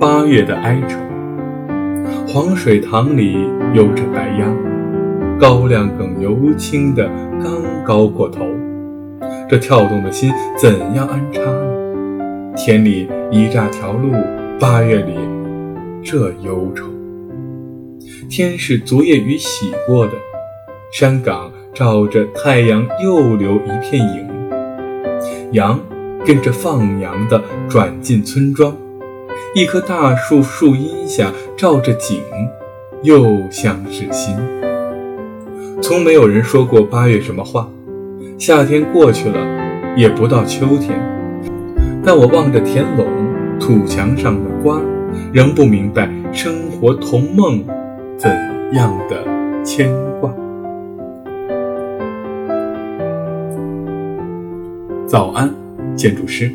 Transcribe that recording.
八月的哀愁。黄水塘里游着白鸭，高粱梗油青的刚高过头，这跳动的心怎样安插呢？田里一乍条路，八月里这忧愁。天是昨夜雨洗过的，山岗照着太阳又留一片影。羊跟着放羊的转进村庄，一棵大树树荫下照着景，又像是新。从没有人说过八月什么话，夏天过去了，也不到秋天。但我望着田垄土墙上的瓜，仍不明白生活同梦怎样的牵挂。早安，建筑师。